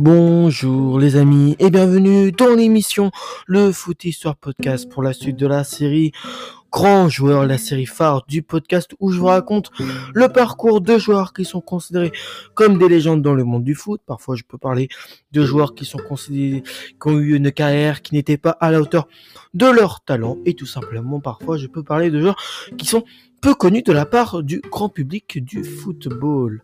Bonjour les amis et bienvenue dans l'émission Le Foot Histoire Podcast pour la suite de la série Grand Joueur, la série phare du podcast où je vous raconte le parcours de joueurs qui sont considérés comme des légendes dans le monde du foot. Parfois je peux parler de joueurs qui sont considérés, qui ont eu une carrière qui n'était pas à la hauteur de leur talent et tout simplement parfois je peux parler de joueurs qui sont peu connus de la part du grand public du football.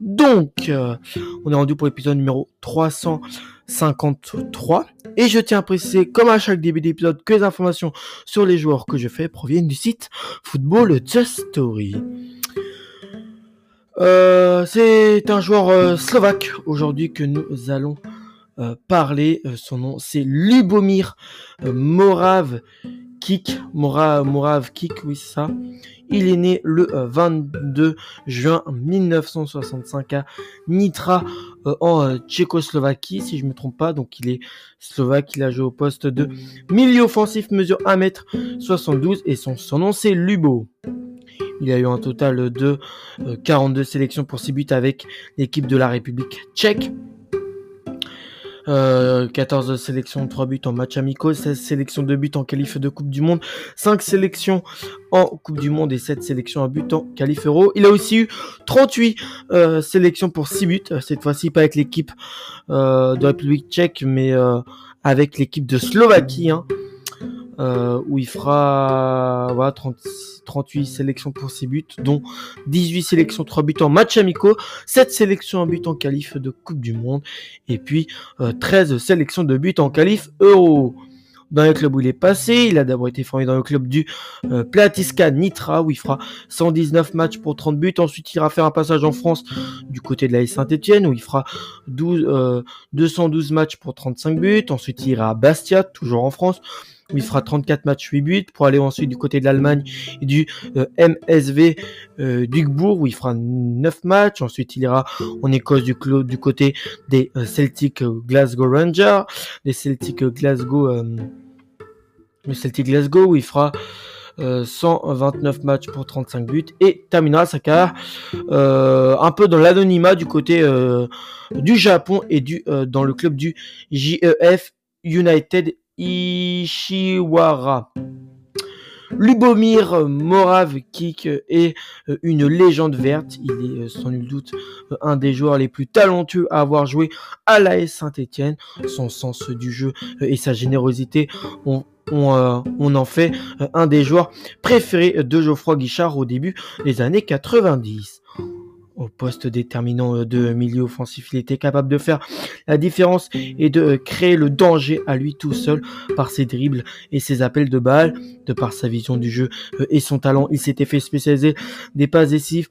Donc, euh, on est rendu pour l'épisode numéro 353. Et je tiens à préciser, comme à chaque début d'épisode, que les informations sur les joueurs que je fais proviennent du site Football Just Story. Euh, c'est un joueur euh, slovaque aujourd'hui que nous allons parler. son nom, c'est Lubomir Morav Kik. Morav, Morav Kik, oui, ça. Il est né le 22 euh, juin 1965 à Nitra euh, en euh, Tchécoslovaquie, si je me trompe pas. Donc il est slovaque, il a joué au poste de milieu offensif, mesure 1m72 et son, son nom c'est Lubo. Il a eu un total de 42 sélections pour 6 buts avec l'équipe de la République tchèque. 14 euh, sélections, 3 buts en match amicaux, 16 sélections de buts en qualif de Coupe du Monde, 5 sélections en Coupe du Monde et 7 sélections à but en qualif euro. Il a aussi eu 38 euh, sélections pour 6 buts, euh, cette fois-ci pas avec l'équipe de République tchèque, mais avec l'équipe de Slovaquie. Hein. Euh, où il fera voilà, 38 sélections pour ses buts, dont 18 sélections, 3 buts en match amicaux, 7 sélections en but en qualif de Coupe du Monde, et puis 13 euh, sélections de buts en qualif Euro. Dans le club où il est passé, il a d'abord été formé dans le club du euh, Platiska Nitra, où il fera 119 matchs pour 30 buts. Ensuite, il ira faire un passage en France du côté de la Saint-Etienne, où il fera 12, 212 matchs pour 35 buts. Ensuite, il ira à Bastia, toujours en France, où il fera 34 matchs 8 buts pour aller ensuite du côté de l'Allemagne et du euh, MSV euh, Duisbourg où il fera 9 matchs. Ensuite, il ira en Écosse du, du côté des euh, Celtic Glasgow Rangers, des Celtic Glasgow, le Celtic Glasgow où il fera 129 matchs pour 35 buts et terminera sa carrière un peu dans l'anonymat du côté du Japon et du dans le club du JEF United Ishiwara. Lubomir Moravkik est euh, une légende verte. Il est euh, sans nul doute euh, un des joueurs les plus talentueux à avoir joué à l'AS Saint-Etienne. Son sens du jeu et sa générosité on, on, en fait un des joueurs préférés de Geoffroy Guichard au début des années 90 au poste déterminant euh, de milieu offensif. Il était capable de faire la différence et de euh, créer le danger à lui tout seul par ses dribbles et ses appels de balle, de par sa vision du jeu euh, et son talent. Il s'était fait spécialiser des passes décisives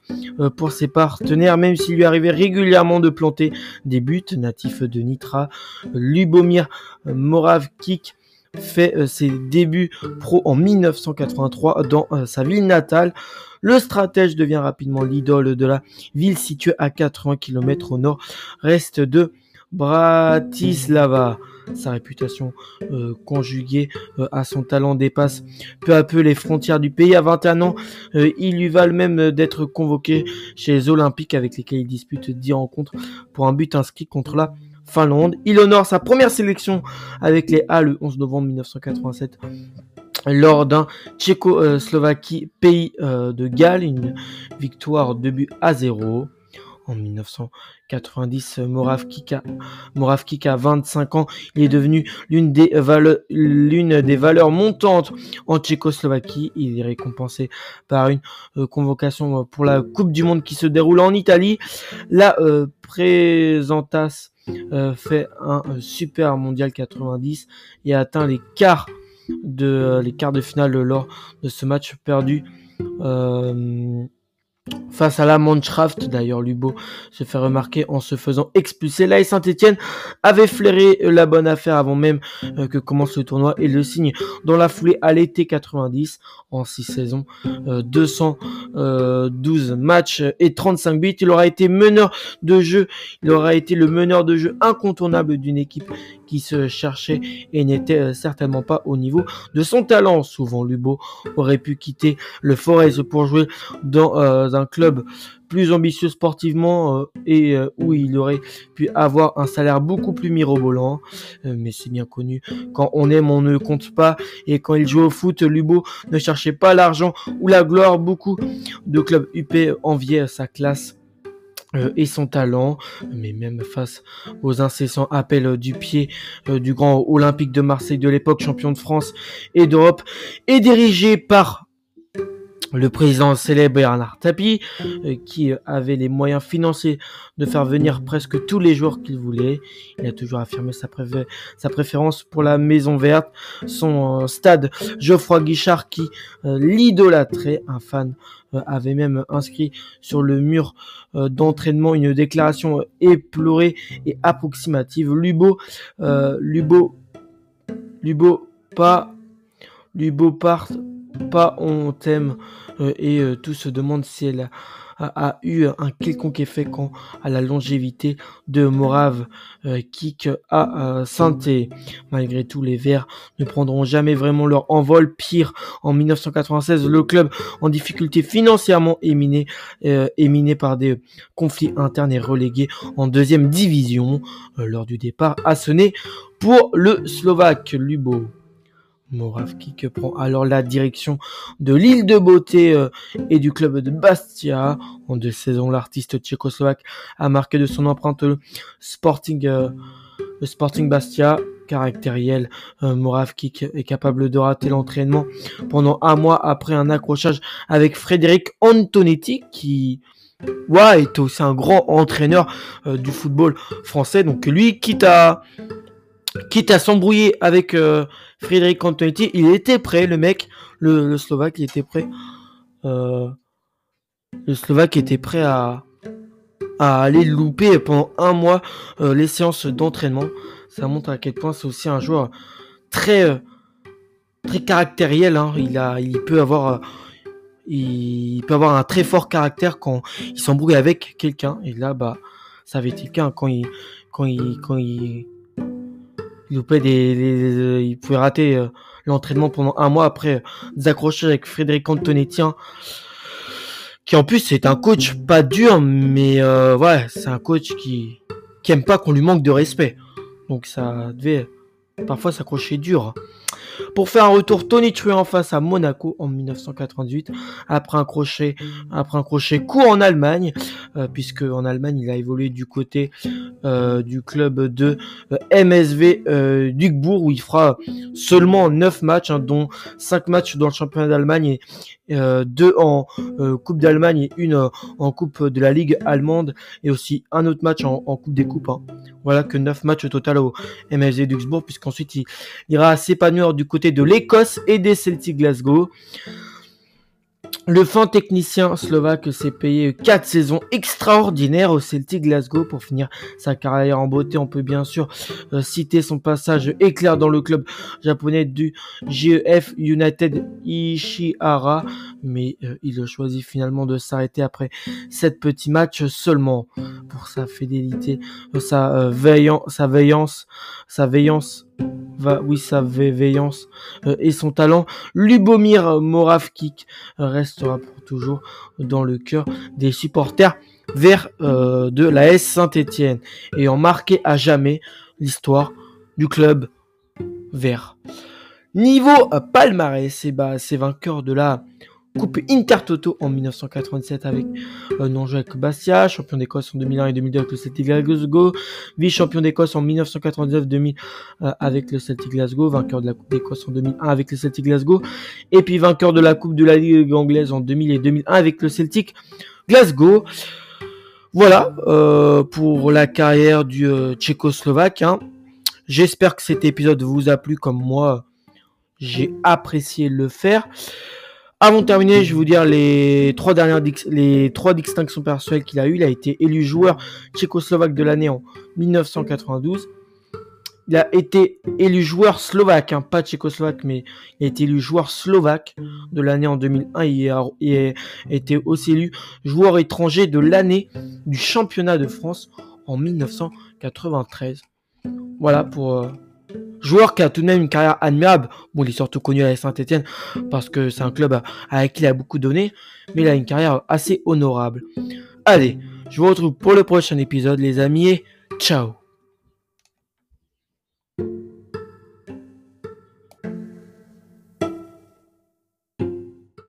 pour ses partenaires, même s'il lui arrivait régulièrement de planter des buts natifs de Nitra. Lubomir Moravkik fait ses débuts pro en 1983 dans sa ville natale le stratège devient rapidement l'idole de la ville située à 80 km au nord reste de Bratislava. Sa réputation euh, conjuguée euh, à son talent dépasse peu à peu les frontières du pays. À 21 ans, euh, il lui va même d'être convoqué chez les Olympiques avec lesquels il dispute 10 rencontres pour un but inscrit contre la Finlande. Il honore sa première sélection avec les A le 11 novembre 1987 lors d'un Tchécoslovaquie pays euh, de Galles, une victoire de but à zéro. En 1990, Moravkika, Moravkika a 25 ans, il est devenu l'une des, l'une des valeurs montantes en Tchécoslovaquie. Il est récompensé par une euh, convocation pour la Coupe du Monde qui se déroule en Italie. La euh, Présentas euh, fait un super mondial 90 et atteint les quarts de euh, les quarts de finale lors de ce match perdu euh, face à la Mannschaft. D'ailleurs, Lubo se fait remarquer en se faisant expulser. Là, et Saint-Etienne avait flairé la bonne affaire avant même euh, que commence le tournoi et le signe dans la foulée à l'été 90 en 6 saisons, 212 matchs et 35 buts. Il aura été meneur de jeu. Il aura été le meneur de jeu incontournable d'une équipe qui se cherchait et n'était euh, certainement pas au niveau de son talent. Souvent, Lubo aurait pu quitter le Forest pour jouer dans euh, un club plus ambitieux sportivement euh, et où il aurait pu avoir un salaire beaucoup plus mirobolant. mais c'est bien connu, quand on aime, on ne compte pas. Et quand il jouait au foot, Lubo ne cherchait pas l'argent ou la gloire. Beaucoup de clubs UP enviaient sa classe euh, et son talent, mais même face aux incessants appels du pied euh, du grand Olympique de Marseille de l'époque, champion de France et d'Europe, et dirigé par le président célèbre Bernard Tapie, euh, qui avait les moyens financiers de faire venir presque tous les joueurs qu'il voulait. Il a toujours affirmé sa, préférence pour la Maison Verte, son stade Geoffroy Guichard qui l'idolâtrait, un fan avait même inscrit sur le mur euh, d'entraînement une déclaration éplorée et approximative. Lubo, euh, Lubo, Lubo, pas, Lubo part, pas on t'aime euh, et tout se demande si elle a eu un quelconque effet quant à la longévité de Morave euh, Kik à santé. Malgré tout, les Verts ne prendront jamais vraiment leur envol. Pire, en 1996, le club en difficulté financièrement éminé, euh, par des conflits internes et relégué en deuxième division. Euh, lors du départ a sonné pour le Slovaque Lubo. Moravki prend alors la direction de l'île de beauté euh, et du club de Bastia. En deux saisons, l'artiste tchécoslovaque a marqué de son empreinte le Sporting, euh, le Sporting Bastia. Caractériel, euh, est capable de rater l'entraînement pendant un mois après un accrochage avec Frédéric Antonetti qui ouais, est aussi un grand entraîneur du football français. Donc lui, quitte à quitte à s'embrouiller avec euh, Frédéric Antonetti, il était prêt, le mec, le, Slovaque, il était prêt. Euh, le Slovaque était prêt à, à aller louper pendant un mois euh, les séances d'entraînement. Ça montre à quel point c'est aussi un joueur très très caractériel. Hein. Il a, il peut avoir, il peut avoir un très fort caractère quand il s'embrouille avec quelqu'un. Et là, bah, ça avait été le cas quand il, quand il, quand il il des, il pouvait rater euh, l'entraînement pendant un mois après des accrochages avec Frédéric Antonetti, qui en plus c'est un coach pas dur, mais euh, ouais, c'est un coach qui qui aime pas qu'on lui manque de respect. Donc ça devait parfois s'accrocher dur pour faire un retour Tony Truant face à Monaco en 1998 après un crochet après un crochet court en Allemagne euh, puisque en Allemagne il a évolué du côté euh, du club de euh, MSV Duisbourg où il fera seulement 9 matchs hein, dont 5 matchs dans le championnat d'Allemagne et 2 en Coupe d'Allemagne et une en Coupe de la Ligue allemande et aussi un autre match en, Coupe des Coupes. Hein. Voilà que 9 matchs au total au MSV Duisbourg puisqu'ensuite il ira s'épanouir du côté de l'Écosse et des Celtic Glasgow. Le fin technicien slovaque s'est payé 4 saisons extraordinaires au Celtic Glasgow pour finir sa carrière en beauté. On peut bien sûr euh, citer son passage éclair dans le club japonais du GEF United Ishihara, mais euh, il choisit finalement de s'arrêter après 7 petits matchs seulement pour sa fidélité, euh, sa, sa veillance, sa veillance va, oui, sa veillance euh, et son talent. Lubomir Moravkik restera pour toujours dans le cœur des supporters vers euh, de la S Saint-Étienne, ayant marqué à jamais l'histoire du club vert. Niveau palmarès, et bah, c'est vainqueur de la Coupe Intertoto en 1997 avec euh, non avec Bastia, champion d'Écosse en 2001 et 2002 avec le Celtic Glasgow, vice-champion d'Écosse en 1999-2000 euh, avec le Celtic Glasgow, vainqueur de la Coupe d'Écosse en 2001 avec le Celtic Glasgow, et puis vainqueur de la Coupe de la Ligue anglaise en 2000 et 2001 avec le Celtic Glasgow. Voilà euh, pour la carrière du euh, tchécoslovaque. Hein. J'espère que cet épisode vous a plu comme moi. J'ai apprécié le faire. Avant de terminer, je vais vous dire les trois dernières les trois distinctions personnelles qu'il a eues. Il a été élu joueur tchécoslovaque de l'année en 1992. Il a été élu joueur slovaque, hein, pas tchécoslovaque, mais il a été élu joueur slovaque de l'année en 2001. Il a, été aussi élu joueur étranger de l'année du championnat de France en 1993. voilà pour euh, joueur qui a tout de même une carrière admirable. Bon, il est surtout connu à Saint-Etienne parce que c'est un club avec qui il a beaucoup donné, mais il a une carrière assez honorable. Allez, je vous retrouve pour le prochain épisode, les amis, ciao